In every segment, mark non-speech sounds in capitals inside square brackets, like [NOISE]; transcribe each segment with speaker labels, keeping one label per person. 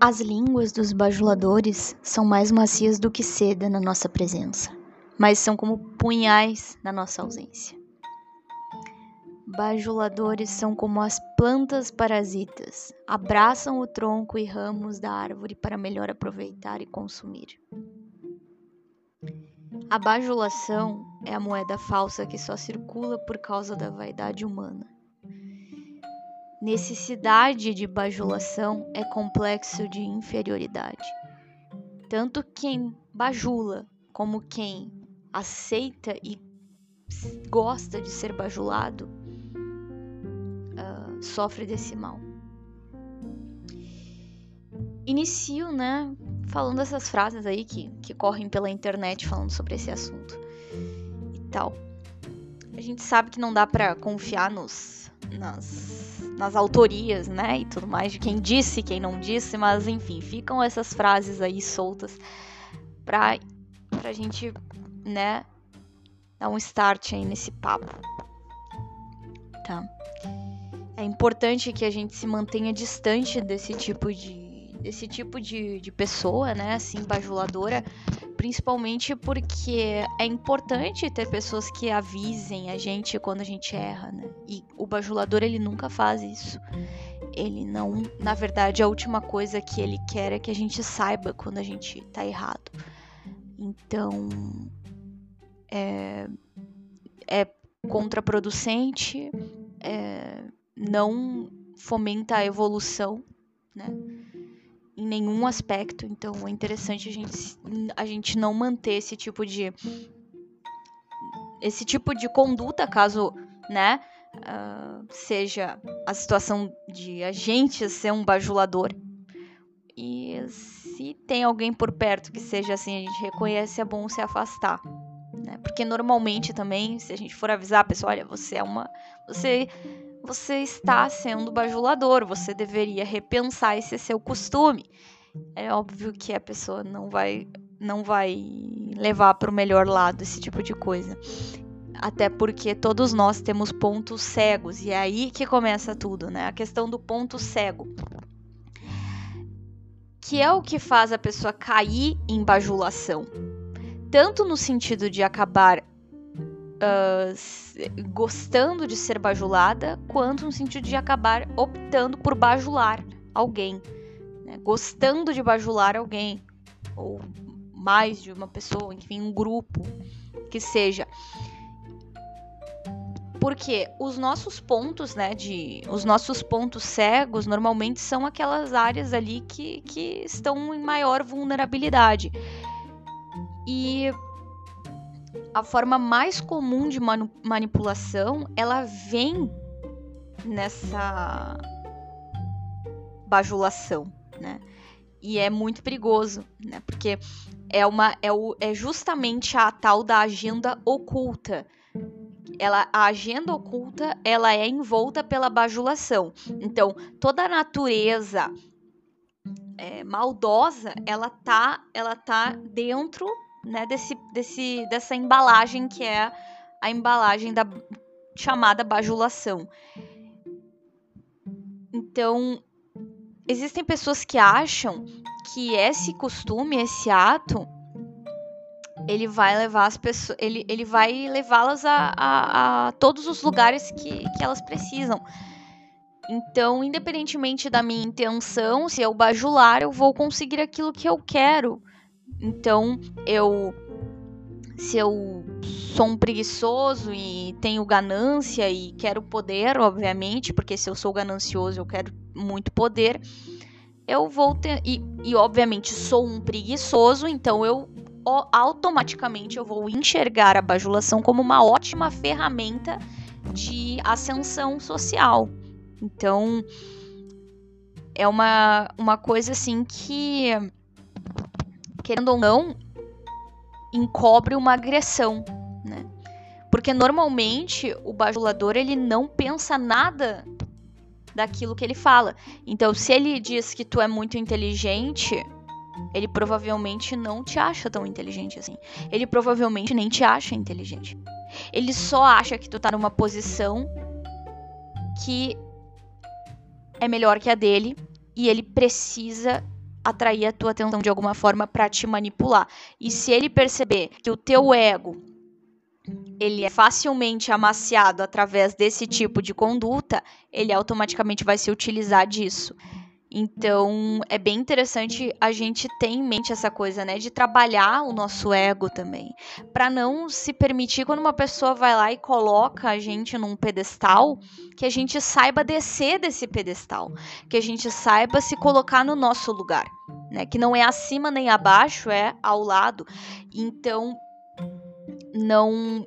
Speaker 1: As línguas dos bajuladores são mais macias do que seda na nossa presença, mas são como punhais na nossa ausência. Bajuladores são como as plantas parasitas, abraçam o tronco e ramos da árvore para melhor aproveitar e consumir. A bajulação é a moeda falsa que só circula por causa da vaidade humana. Necessidade de bajulação é complexo de inferioridade. Tanto quem bajula como quem aceita e gosta de ser bajulado uh, sofre desse mal. Inicio, né, falando essas frases aí que, que correm pela internet falando sobre esse assunto e tal. A gente sabe que não dá para confiar nos, nas nas autorias, né, e tudo mais, de quem disse, quem não disse, mas enfim, ficam essas frases aí soltas pra, pra gente, né, dar um start aí nesse papo. Tá. É importante que a gente se mantenha distante desse tipo de desse tipo de, de pessoa, né, assim, bajuladora, principalmente porque é importante ter pessoas que avisem a gente quando a gente erra, né? E o bajulador ele nunca faz isso. Ele não, na verdade, a última coisa que ele quer é que a gente saiba quando a gente tá errado. Então, é, é contraproducente, é, não fomenta a evolução, né? Em nenhum aspecto. Então é interessante a gente, a gente não manter esse tipo de esse tipo de conduta, caso, né, uh, seja a situação de a gente ser um bajulador. E se tem alguém por perto que seja assim, a gente reconhece, é bom se afastar. Né? Porque normalmente também, se a gente for avisar a pessoa, olha, você é uma. Você você está sendo bajulador, você deveria repensar esse seu costume. É óbvio que a pessoa não vai não vai levar para o melhor lado esse tipo de coisa. Até porque todos nós temos pontos cegos e é aí que começa tudo, né? A questão do ponto cego. Que é o que faz a pessoa cair em bajulação. Tanto no sentido de acabar uh, gostando de ser bajulada, quanto no sentido de acabar optando por bajular alguém, né? gostando de bajular alguém, ou mais de uma pessoa, enfim, um grupo que seja. Porque os nossos pontos, né, de os nossos pontos cegos normalmente são aquelas áreas ali que, que estão em maior vulnerabilidade. E a forma mais comum de manipulação, ela vem nessa bajulação, né? E é muito perigoso, né? Porque é uma é, o, é justamente a tal da agenda oculta. Ela, a agenda oculta, ela é envolta pela bajulação. Então, toda a natureza é, maldosa, ela tá, ela tá dentro né, desse, desse, dessa embalagem que é a embalagem da chamada bajulação. Então, existem pessoas que acham que esse costume, esse ato, ele vai levar as pessoas, ele, ele vai levá-las a, a, a, todos os lugares que, que elas precisam. Então, independentemente da minha intenção, se eu bajular, eu vou conseguir aquilo que eu quero. Então, eu se eu sou um preguiçoso e tenho ganância e quero poder, obviamente, porque se eu sou ganancioso, eu quero muito poder, eu vou ter e, e obviamente sou um preguiçoso, então eu automaticamente eu vou enxergar a bajulação como uma ótima ferramenta de ascensão social. Então, é uma, uma coisa assim que querendo ou não, encobre uma agressão, né? Porque normalmente o bajulador ele não pensa nada daquilo que ele fala. Então, se ele diz que tu é muito inteligente, ele provavelmente não te acha tão inteligente assim. Ele provavelmente nem te acha inteligente. Ele só acha que tu tá numa posição que é melhor que a dele e ele precisa atrair a tua atenção de alguma forma para te manipular. E se ele perceber que o teu ego ele é facilmente amaciado através desse tipo de conduta, ele automaticamente vai se utilizar disso. Então, é bem interessante a gente ter em mente essa coisa, né, de trabalhar o nosso ego também, para não se permitir quando uma pessoa vai lá e coloca a gente num pedestal, que a gente saiba descer desse pedestal, que a gente saiba se colocar no nosso lugar, né, que não é acima nem abaixo, é ao lado. Então, não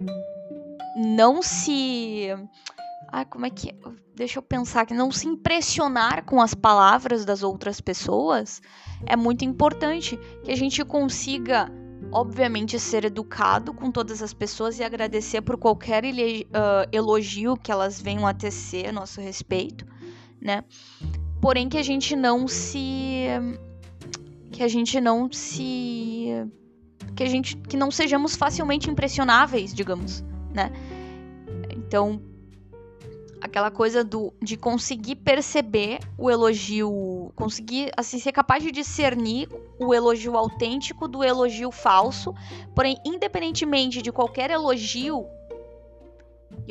Speaker 1: não se Ai, como é que. É? Deixa eu pensar que não se impressionar com as palavras das outras pessoas é muito importante. Que a gente consiga, obviamente, ser educado com todas as pessoas e agradecer por qualquer elogio que elas venham a tecer a nosso respeito, né? Porém, que a gente não se. Que a gente não se. Que a gente. Que não sejamos facilmente impressionáveis, digamos, né? Então, aquela coisa do de conseguir perceber o elogio, conseguir assim ser capaz de discernir o elogio autêntico do elogio falso, porém independentemente de qualquer elogio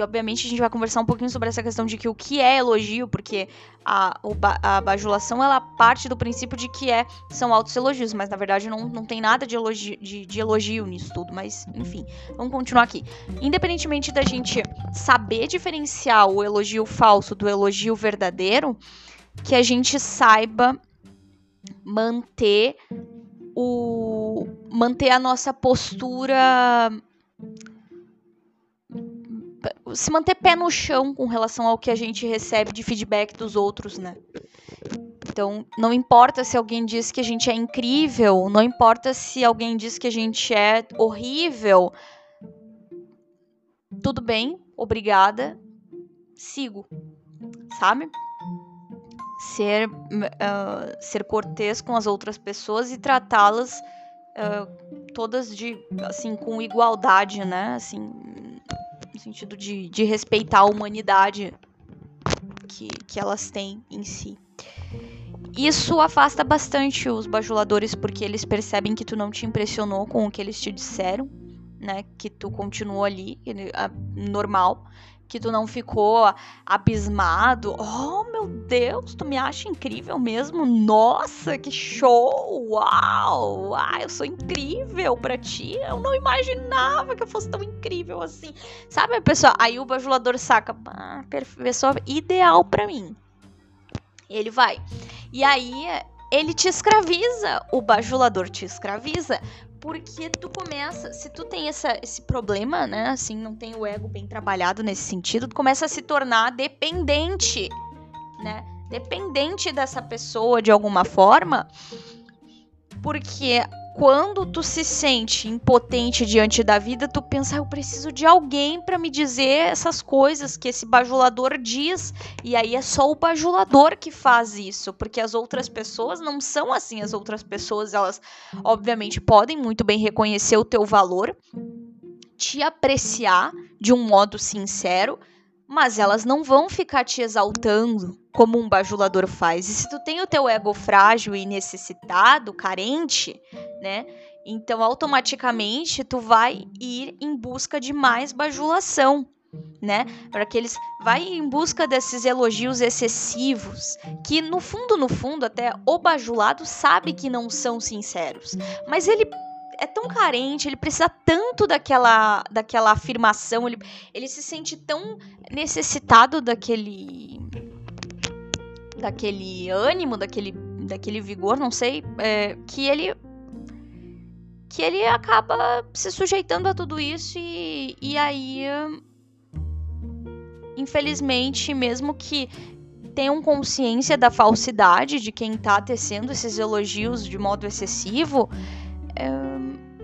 Speaker 1: e obviamente a gente vai conversar um pouquinho sobre essa questão de que o que é elogio, porque a, a bajulação ela parte do princípio de que é, são altos elogios, mas na verdade não, não tem nada de elogio, de, de elogio nisso tudo. Mas enfim, vamos continuar aqui. Independentemente da gente saber diferenciar o elogio falso do elogio verdadeiro, que a gente saiba manter o manter a nossa postura se manter pé no chão com relação ao que a gente recebe de feedback dos outros, né? Então, não importa se alguém diz que a gente é incrível, não importa se alguém diz que a gente é horrível. Tudo bem, obrigada. Sigo, sabe? Ser, uh, ser cortês com as outras pessoas e tratá-las uh, todas de assim com igualdade, né? Assim, sentido de, de respeitar a humanidade que, que elas têm em si. Isso afasta bastante os bajuladores porque eles percebem que tu não te impressionou com o que eles te disseram, né? Que tu continuou ali, normal que tu não ficou abismado. Oh, meu Deus, tu me acha incrível mesmo? Nossa, que show! Uau! Ah, eu sou incrível pra ti. Eu não imaginava que eu fosse tão incrível assim. Sabe, pessoal? Aí o bajulador saca, ah, pessoa ideal para mim. Ele vai. E aí ele te escraviza, o bajulador te escraviza, porque tu começa, se tu tem essa, esse problema, né, assim, não tem o ego bem trabalhado nesse sentido, tu começa a se tornar dependente, né? Dependente dessa pessoa de alguma forma, porque quando tu se sente impotente diante da vida, tu pensa, ah, eu preciso de alguém para me dizer essas coisas que esse bajulador diz. E aí é só o bajulador que faz isso, porque as outras pessoas não são assim. As outras pessoas, elas obviamente podem muito bem reconhecer o teu valor, te apreciar de um modo sincero, mas elas não vão ficar te exaltando como um bajulador faz. E se tu tem o teu ego frágil e necessitado, carente, né? Então automaticamente tu vai ir em busca de mais bajulação, né? Para que eles vai em busca desses elogios excessivos, que no fundo, no fundo, até o bajulado sabe que não são sinceros, mas ele é tão carente, ele precisa tanto daquela, daquela afirmação, ele, ele se sente tão necessitado daquele daquele ânimo, daquele, daquele vigor, não sei, é, que ele que ele acaba se sujeitando a tudo isso e, e aí infelizmente mesmo que tenham consciência da falsidade de quem tá tecendo esses elogios de modo excessivo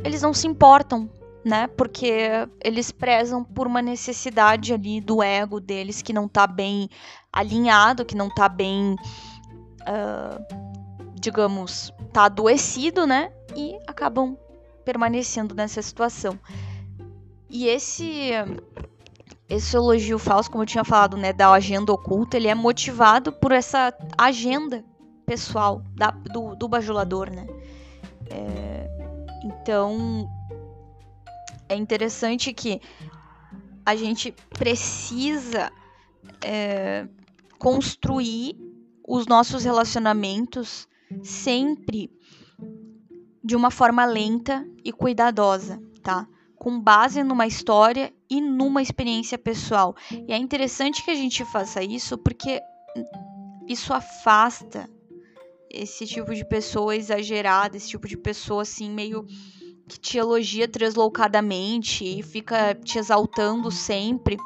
Speaker 1: eles não se importam né? Porque eles prezam por uma necessidade ali do ego deles que não tá bem alinhado, que não tá bem, uh, digamos, tá adoecido, né? E acabam permanecendo nessa situação. E esse esse elogio falso, como eu tinha falado, né, da agenda oculta, ele é motivado por essa agenda pessoal da, do, do bajulador, né? É, então, é interessante que a gente precisa é, construir os nossos relacionamentos sempre de uma forma lenta e cuidadosa, tá? Com base numa história e numa experiência pessoal. E é interessante que a gente faça isso porque isso afasta esse tipo de pessoa exagerada, esse tipo de pessoa assim meio que te elogia deslocadamente e fica te exaltando sempre.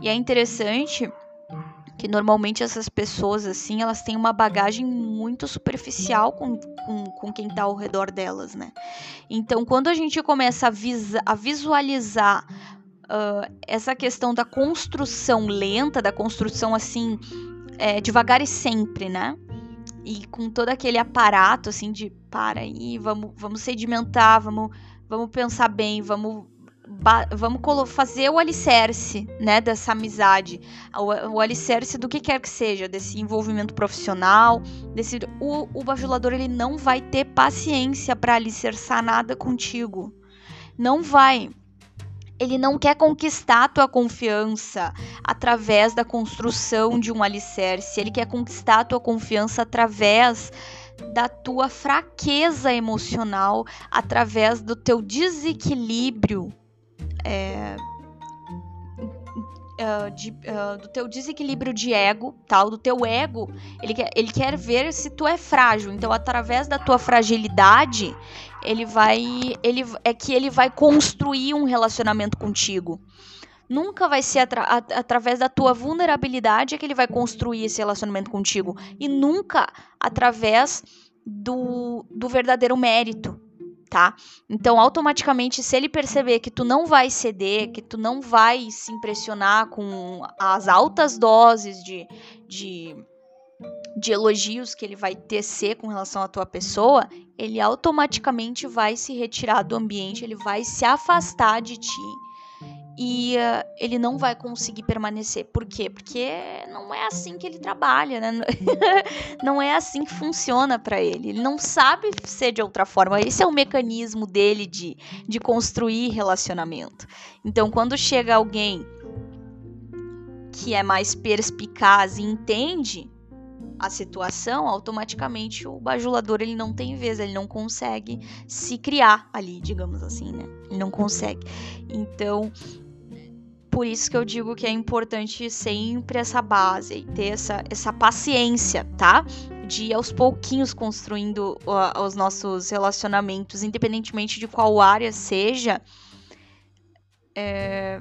Speaker 1: E é interessante que normalmente essas pessoas, assim, elas têm uma bagagem muito superficial com, com, com quem está ao redor delas, né? Então, quando a gente começa a, visa, a visualizar uh, essa questão da construção lenta, da construção, assim, é, devagar e sempre, né? E com todo aquele aparato, assim, de para aí, vamos, vamos sedimentar, vamos, vamos pensar bem, vamos vamos fazer o alicerce, né, dessa amizade, o, o, alicerce do que quer que seja, desse envolvimento profissional, desse o, o bajulador ele não vai ter paciência para alicerçar nada contigo. Não vai. Ele não quer conquistar a tua confiança através da construção de um alicerce. Ele quer conquistar a tua confiança através da tua fraqueza emocional, através do teu desequilíbrio é, uh, de, uh, do teu desequilíbrio de ego, tal, do teu ego, ele quer, ele quer ver se tu é frágil. Então, através da tua fragilidade, ele vai, ele é que ele vai construir um relacionamento contigo. Nunca vai ser atra através da tua vulnerabilidade que ele vai construir esse relacionamento contigo. E nunca através do, do verdadeiro mérito tá? Então, automaticamente, se ele perceber que tu não vai ceder, que tu não vai se impressionar com as altas doses de, de, de elogios que ele vai tecer com relação à tua pessoa, ele automaticamente vai se retirar do ambiente, ele vai se afastar de ti e uh, ele não vai conseguir permanecer. Por quê? Porque não é assim que ele trabalha, né? [LAUGHS] não é assim que funciona para ele. Ele não sabe ser de outra forma. Esse é o mecanismo dele de, de construir relacionamento. Então, quando chega alguém que é mais perspicaz e entende a situação, automaticamente o bajulador ele não tem vez, ele não consegue se criar ali, digamos assim, né? Ele não consegue. Então, por isso que eu digo que é importante sempre essa base ter essa, essa paciência, tá? De ir aos pouquinhos construindo uh, os nossos relacionamentos, independentemente de qual área seja. É...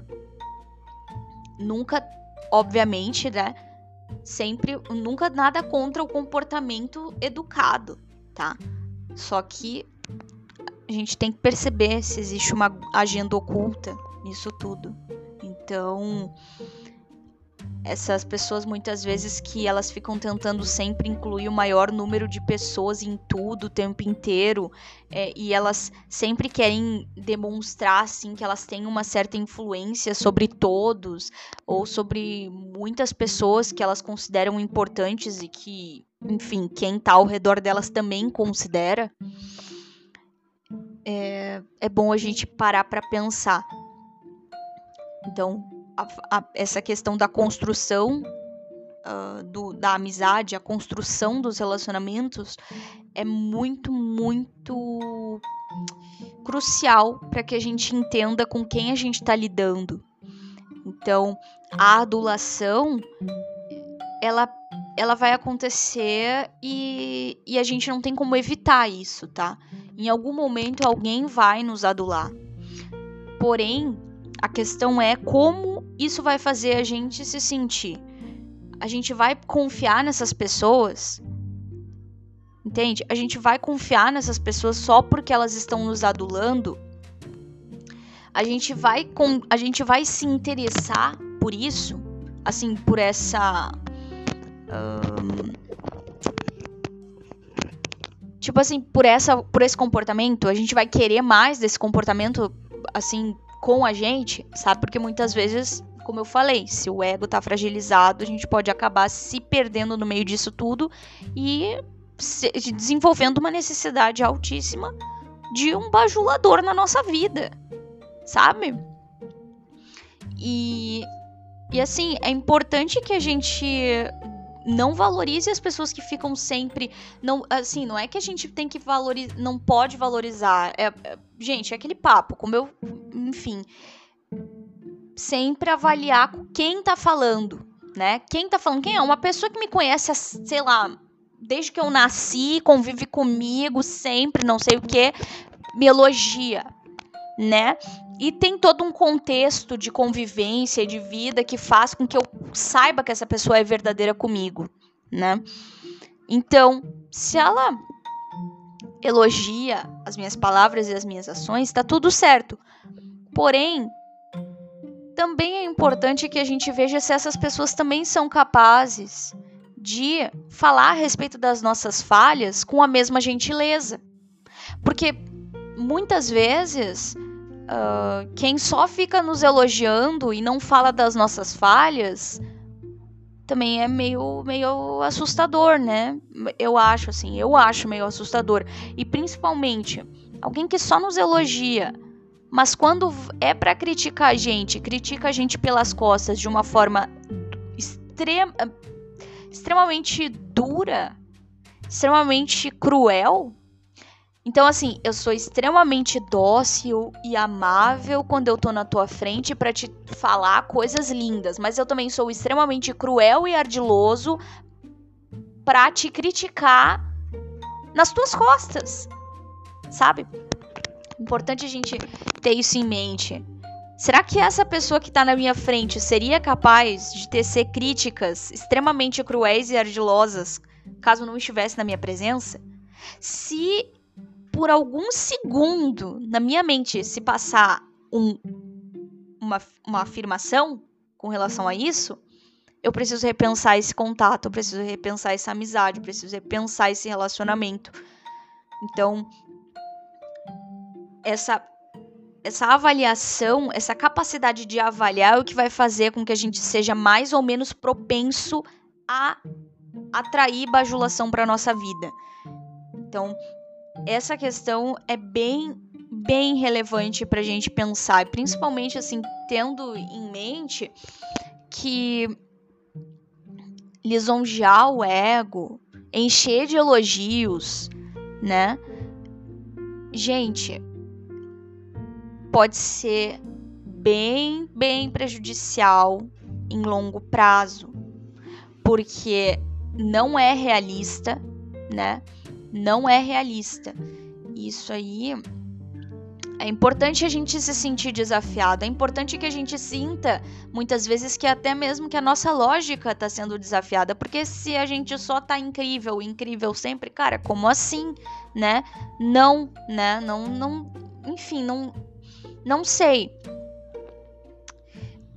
Speaker 1: Nunca, obviamente, né? Sempre, nunca nada contra o comportamento educado, tá? Só que a gente tem que perceber se existe uma agenda oculta nisso tudo. Então, essas pessoas muitas vezes que elas ficam tentando sempre incluir o maior número de pessoas em tudo o tempo inteiro é, e elas sempre querem demonstrar assim que elas têm uma certa influência sobre todos ou sobre muitas pessoas que elas consideram importantes e que enfim quem está ao redor delas também considera. É, é bom a gente parar para pensar então, a, a, essa questão da construção uh, do, da amizade, a construção dos relacionamentos é muito, muito crucial para que a gente entenda com quem a gente está lidando. Então, a adulação, ela, ela vai acontecer e, e a gente não tem como evitar isso, tá? Em algum momento alguém vai nos adular. Porém, a questão é como isso vai fazer a gente se sentir. A gente vai confiar nessas pessoas? Entende? A gente vai confiar nessas pessoas só porque elas estão nos adulando? A gente vai com, a gente vai se interessar por isso, assim, por essa um, tipo assim, por essa por esse comportamento, a gente vai querer mais desse comportamento assim com a gente, sabe? Porque muitas vezes, como eu falei, se o ego tá fragilizado, a gente pode acabar se perdendo no meio disso tudo e desenvolvendo uma necessidade altíssima de um bajulador na nossa vida, sabe? E, e assim, é importante que a gente não valorize as pessoas que ficam sempre não assim não é que a gente tem que valorizar não pode valorizar é, é, gente é aquele papo como eu enfim sempre avaliar quem tá falando né quem tá falando quem é uma pessoa que me conhece sei lá desde que eu nasci convive comigo sempre não sei o que me elogia né e tem todo um contexto de convivência, de vida que faz com que eu saiba que essa pessoa é verdadeira comigo, né? Então, se ela elogia as minhas palavras e as minhas ações, está tudo certo. Porém, também é importante que a gente veja se essas pessoas também são capazes de falar a respeito das nossas falhas com a mesma gentileza. Porque muitas vezes uh, quem só fica nos elogiando e não fala das nossas falhas também é meio, meio assustador, né? Eu acho assim, eu acho meio assustador. E principalmente, alguém que só nos elogia, mas quando é para criticar a gente, critica a gente pelas costas de uma forma extrema, extremamente dura, extremamente cruel, então, assim, eu sou extremamente dócil e amável quando eu tô na tua frente para te falar coisas lindas, mas eu também sou extremamente cruel e ardiloso para te criticar nas tuas costas, sabe? Importante a gente ter isso em mente. Será que essa pessoa que tá na minha frente seria capaz de tecer críticas extremamente cruéis e ardilosas caso não estivesse na minha presença? Se por algum segundo na minha mente se passar um, uma, uma afirmação com relação a isso, eu preciso repensar esse contato, eu preciso repensar essa amizade, eu preciso repensar esse relacionamento. Então, essa essa avaliação, essa capacidade de avaliar é o que vai fazer com que a gente seja mais ou menos propenso a atrair bajulação para nossa vida. Então, essa questão é bem bem relevante para a gente pensar, principalmente assim tendo em mente que lisonjear o ego, encher de elogios, né? Gente, pode ser bem, bem prejudicial em longo prazo, porque não é realista, né? não é realista. Isso aí é importante a gente se sentir desafiado, é importante que a gente sinta muitas vezes que até mesmo que a nossa lógica está sendo desafiada, porque se a gente só tá incrível, incrível sempre, cara, como assim, né? Não, né? Não, não, enfim, não, não sei.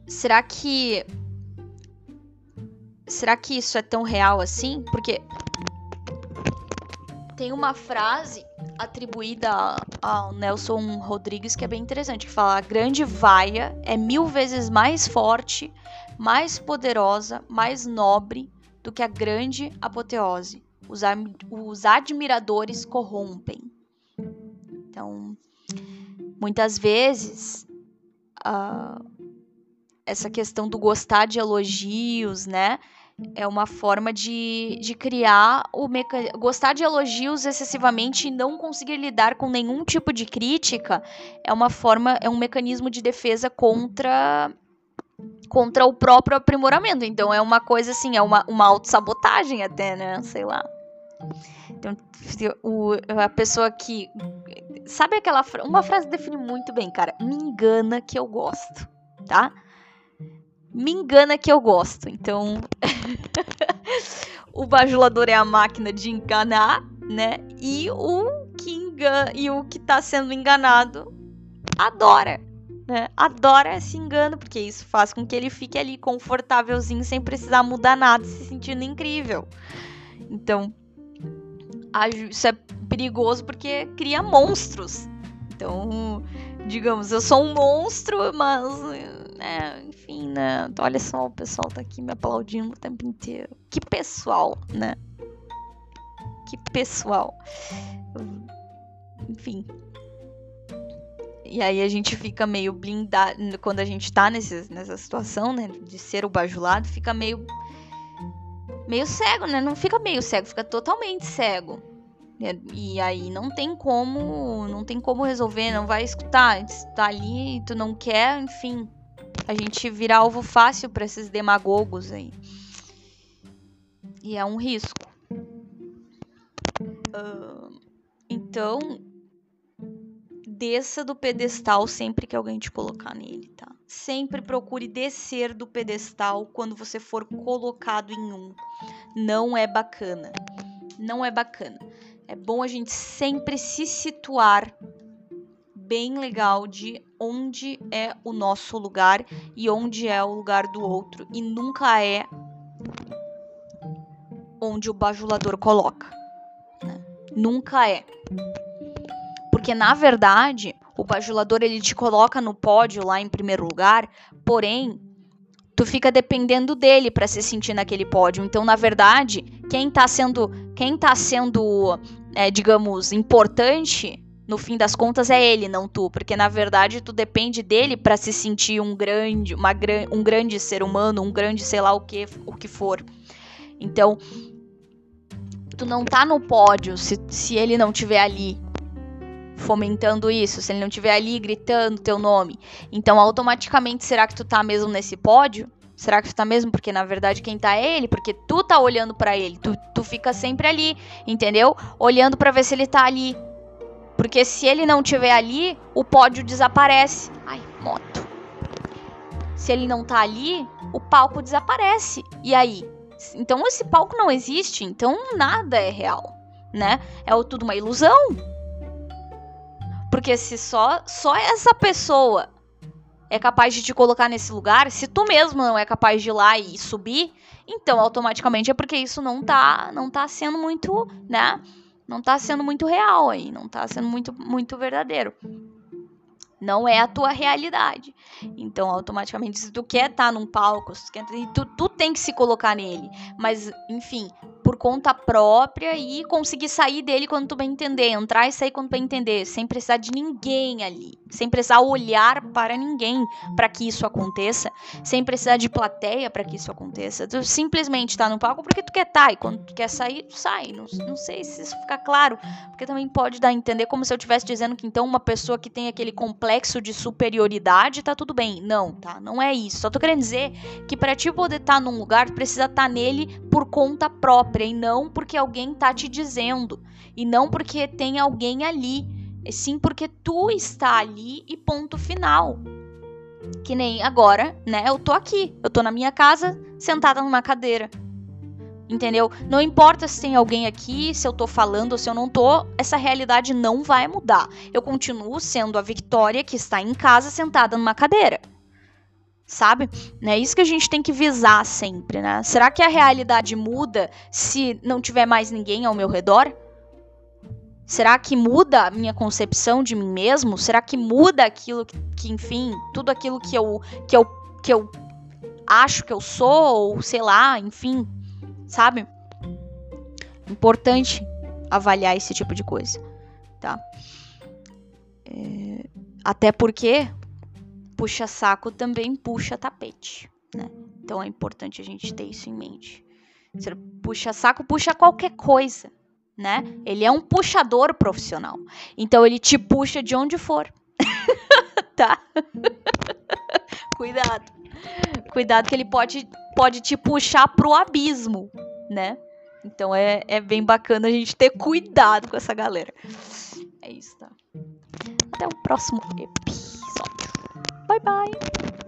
Speaker 1: Será que será que isso é tão real assim? Porque tem uma frase atribuída ao Nelson Rodrigues que é bem interessante, que fala: a grande vaia é mil vezes mais forte, mais poderosa, mais nobre do que a grande apoteose. Os, os admiradores corrompem. Então, muitas vezes, uh, essa questão do gostar de elogios, né? é uma forma de, de criar o mecanismo. Gostar de elogios excessivamente e não conseguir lidar com nenhum tipo de crítica é uma forma, é um mecanismo de defesa contra contra o próprio aprimoramento. Então é uma coisa assim, é uma, uma autossabotagem até, né? Sei lá. Então, o, a pessoa que. Sabe aquela. Uma frase define muito bem, cara. Me engana que eu gosto, tá? me engana que eu gosto. Então, [LAUGHS] o bajulador é a máquina de enganar, né? E o que engana, e o que tá sendo enganado adora, né? Adora esse engano, porque isso faz com que ele fique ali confortávelzinho sem precisar mudar nada, se sentindo incrível. Então, isso é perigoso porque cria monstros. Então, digamos, eu sou um monstro, mas né, enfim, né? Olha só, o pessoal tá aqui me aplaudindo o tempo inteiro. Que pessoal, né? que pessoal. Enfim. E aí a gente fica meio blindado. Quando a gente tá nesse, nessa situação, né? De ser o bajulado, fica meio. Meio cego, né? Não fica meio cego, fica totalmente cego. E aí não tem como. Não tem como resolver, não vai escutar. Tá ali, tu não quer, enfim. A gente vira alvo fácil para esses demagogos aí. E é um risco. Uh, então, desça do pedestal sempre que alguém te colocar nele, tá? Sempre procure descer do pedestal quando você for colocado em um. Não é bacana. Não é bacana. É bom a gente sempre se situar bem legal de onde é o nosso lugar e onde é o lugar do outro e nunca é onde o bajulador coloca. Né? Nunca é. Porque na verdade, o bajulador ele te coloca no pódio lá em primeiro lugar, porém, tu fica dependendo dele para se sentir naquele pódio. Então, na verdade, quem tá sendo, quem tá sendo, é, digamos, importante no fim das contas é ele, não tu, porque na verdade tu depende dele para se sentir um grande, uma, um grande ser humano, um grande sei lá o que, o que for. Então, tu não tá no pódio se, se ele não tiver ali fomentando isso, se ele não tiver ali gritando teu nome. Então, automaticamente, será que tu tá mesmo nesse pódio? Será que tu tá mesmo? Porque na verdade quem tá é ele, porque tu tá olhando para ele, tu, tu fica sempre ali, entendeu? Olhando para ver se ele tá ali. Porque se ele não tiver ali, o pódio desaparece. Ai, moto. Se ele não tá ali, o palco desaparece. E aí? Então esse palco não existe, então nada é real, né? É tudo uma ilusão. Porque se só só essa pessoa é capaz de te colocar nesse lugar, se tu mesmo não é capaz de ir lá e subir, então automaticamente é porque isso não tá não tá sendo muito, né? Não tá sendo muito real aí, não tá sendo muito muito verdadeiro. Não é a tua realidade. Então, automaticamente, se tu quer estar tá num palco, tu, tu tem que se colocar nele. Mas, enfim, por conta própria e conseguir sair dele quando tu bem entender, entrar e sair quando bem entender, sem precisar de ninguém ali, sem precisar olhar para ninguém para que isso aconteça, sem precisar de plateia para que isso aconteça. Tu simplesmente tá no palco porque tu quer estar tá, e quando tu quer sair, tu sai. Não, não sei se isso fica claro, porque também pode dar a entender como se eu estivesse dizendo que então uma pessoa que tem aquele complexo de superioridade tá tudo bem. Não, tá? Não é isso. Só tô querendo dizer que para ti poder estar tá num lugar, tu precisa estar tá nele por conta própria e não porque alguém tá te dizendo e não porque tem alguém ali, sim porque tu está ali e ponto final. Que nem agora, né? Eu tô aqui, eu tô na minha casa, sentada numa cadeira. Entendeu? Não importa se tem alguém aqui, se eu tô falando ou se eu não tô, essa realidade não vai mudar. Eu continuo sendo a Victoria que está em casa sentada numa cadeira sabe? É isso que a gente tem que visar sempre, né? Será que a realidade muda se não tiver mais ninguém ao meu redor? Será que muda a minha concepção de mim mesmo? Será que muda aquilo que, que enfim, tudo aquilo que eu, que eu, que eu acho que eu sou, ou sei lá, enfim, sabe? Importante avaliar esse tipo de coisa, tá? É, até porque puxa-saco também puxa tapete, né? Então é importante a gente ter isso em mente. Puxa-saco, puxa qualquer coisa, né? Ele é um puxador profissional. Então ele te puxa de onde for. [LAUGHS] tá? [LAUGHS] Cuidado. Cuidado que ele pode, pode te puxar pro abismo, né? Então é, é bem bacana a gente ter cuidado com essa galera. É isso, tá? Até o próximo episódio. Bye bye.